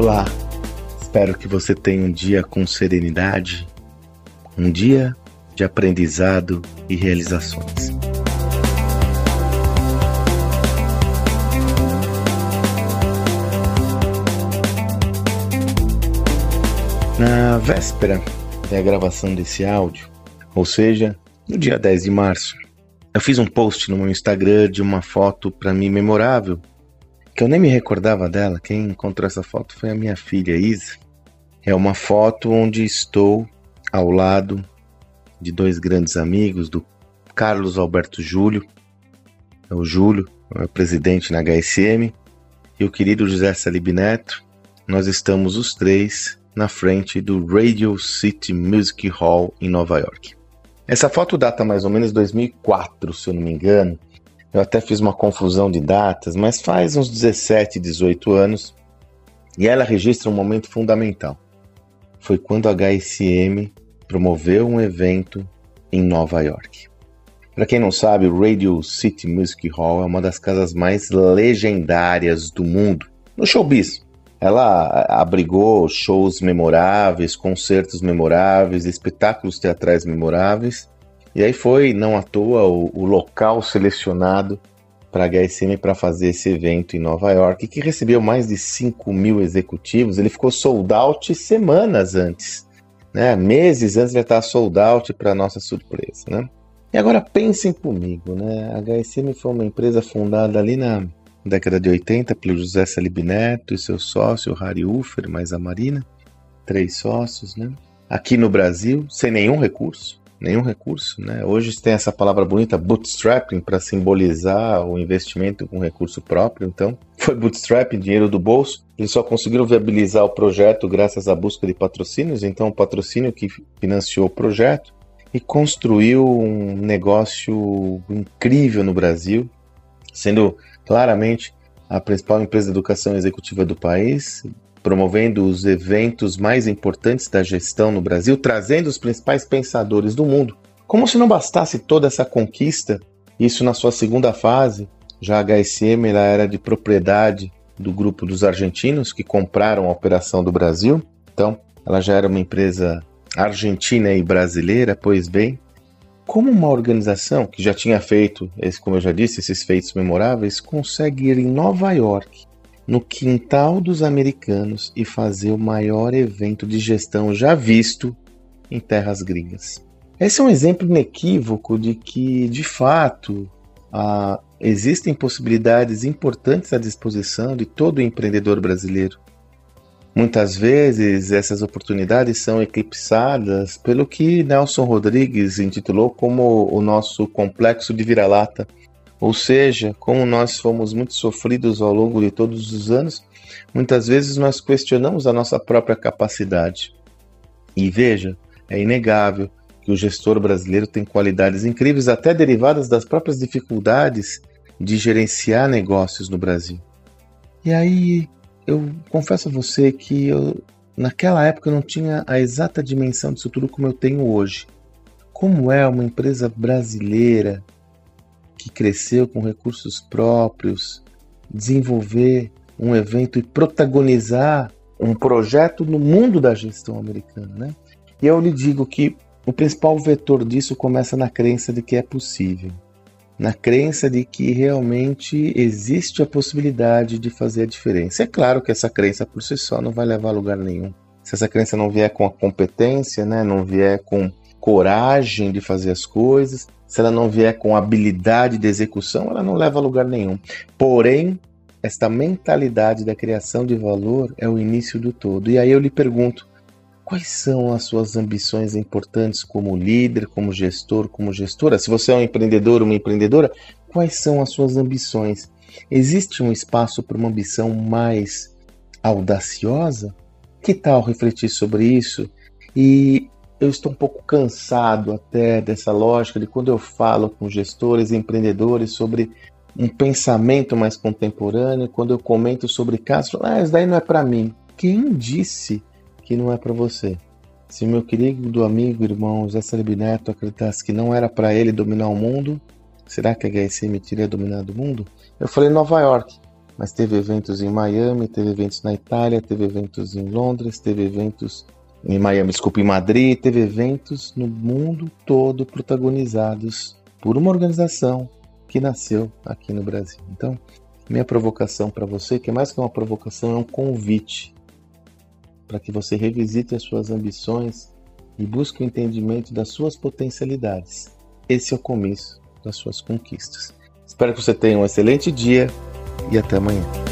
Olá, espero que você tenha um dia com serenidade, um dia de aprendizado e realizações. Na véspera da gravação desse áudio, ou seja, no dia 10 de março, eu fiz um post no meu Instagram de uma foto para mim memorável, que eu nem me recordava dela. Quem encontrou essa foto foi a minha filha Isa. É uma foto onde estou ao lado de dois grandes amigos, do Carlos Alberto Júlio, é o Júlio, é o presidente na HSM, e o querido José Salib Neto. Nós estamos os três na frente do Radio City Music Hall em Nova York. Essa foto data mais ou menos 2004, se eu não me engano. Eu até fiz uma confusão de datas, mas faz uns 17, 18 anos. E ela registra um momento fundamental. Foi quando a HSM promoveu um evento em Nova York. Para quem não sabe, o Radio City Music Hall é uma das casas mais legendárias do mundo no showbiz. Ela abrigou shows memoráveis, concertos memoráveis, espetáculos teatrais memoráveis. E aí foi, não à toa, o, o local selecionado para a HSM para fazer esse evento em Nova York, que recebeu mais de 5 mil executivos. Ele ficou sold out semanas antes. Né? Meses antes ele estava sold out para nossa surpresa. Né? E agora pensem comigo, né? A HSM foi uma empresa fundada ali na década de 80 pelo José Salib Neto e seu sócio, Harry Ufer, mais a Marina, três sócios, né? Aqui no Brasil, sem nenhum recurso, nenhum recurso, né? Hoje tem essa palavra bonita bootstrapping para simbolizar o investimento com recurso próprio, então foi bootstrapping, dinheiro do bolso. Eles só conseguiram viabilizar o projeto graças à busca de patrocínios, então o patrocínio que financiou o projeto e construiu um negócio incrível no Brasil, sendo claramente a principal empresa de educação executiva do país, promovendo os eventos mais importantes da gestão no Brasil, trazendo os principais pensadores do mundo. Como se não bastasse toda essa conquista, isso na sua segunda fase, já a HSM era de propriedade do grupo dos argentinos que compraram a operação do Brasil. Então, ela já era uma empresa argentina e brasileira, pois bem, como uma organização que já tinha feito, como eu já disse, esses feitos memoráveis, consegue ir em Nova York, no quintal dos americanos, e fazer o maior evento de gestão já visto em terras gringas? Esse é um exemplo inequívoco de que, de fato, ah, existem possibilidades importantes à disposição de todo empreendedor brasileiro. Muitas vezes essas oportunidades são eclipsadas pelo que Nelson Rodrigues intitulou como o nosso complexo de vira-lata, ou seja, como nós fomos muito sofridos ao longo de todos os anos, muitas vezes nós questionamos a nossa própria capacidade. E veja, é inegável que o gestor brasileiro tem qualidades incríveis, até derivadas das próprias dificuldades de gerenciar negócios no Brasil. E aí, eu confesso a você que eu, naquela época eu não tinha a exata dimensão disso tudo como eu tenho hoje. Como é uma empresa brasileira que cresceu com recursos próprios, desenvolver um evento e protagonizar um projeto no mundo da gestão americana, né? E eu lhe digo que o principal vetor disso começa na crença de que é possível na crença de que realmente existe a possibilidade de fazer a diferença. É claro que essa crença por si só não vai levar a lugar nenhum. Se essa crença não vier com a competência, né, não vier com coragem de fazer as coisas, se ela não vier com habilidade de execução, ela não leva a lugar nenhum. Porém, esta mentalidade da criação de valor é o início do todo. E aí eu lhe pergunto, Quais são as suas ambições importantes como líder, como gestor, como gestora? Se você é um empreendedor, uma empreendedora, quais são as suas ambições? Existe um espaço para uma ambição mais audaciosa? Que tal refletir sobre isso? E eu estou um pouco cansado até dessa lógica de quando eu falo com gestores e empreendedores sobre um pensamento mais contemporâneo, quando eu comento sobre casos, ah, isso daí não é para mim. Quem disse que não é para você. Se meu querido amigo, irmão José Salib Neto acreditasse que não era para ele dominar o mundo, será que a HSM teria dominado o mundo? Eu falei Nova York. mas teve eventos em Miami, teve eventos na Itália, teve eventos em Londres, teve eventos em Miami, desculpa, em Madrid, teve eventos no mundo todo protagonizados por uma organização que nasceu aqui no Brasil. Então, minha provocação para você, que é mais que uma provocação, é um convite para que você revisite as suas ambições e busque o entendimento das suas potencialidades. Esse é o começo das suas conquistas. Espero que você tenha um excelente dia e até amanhã.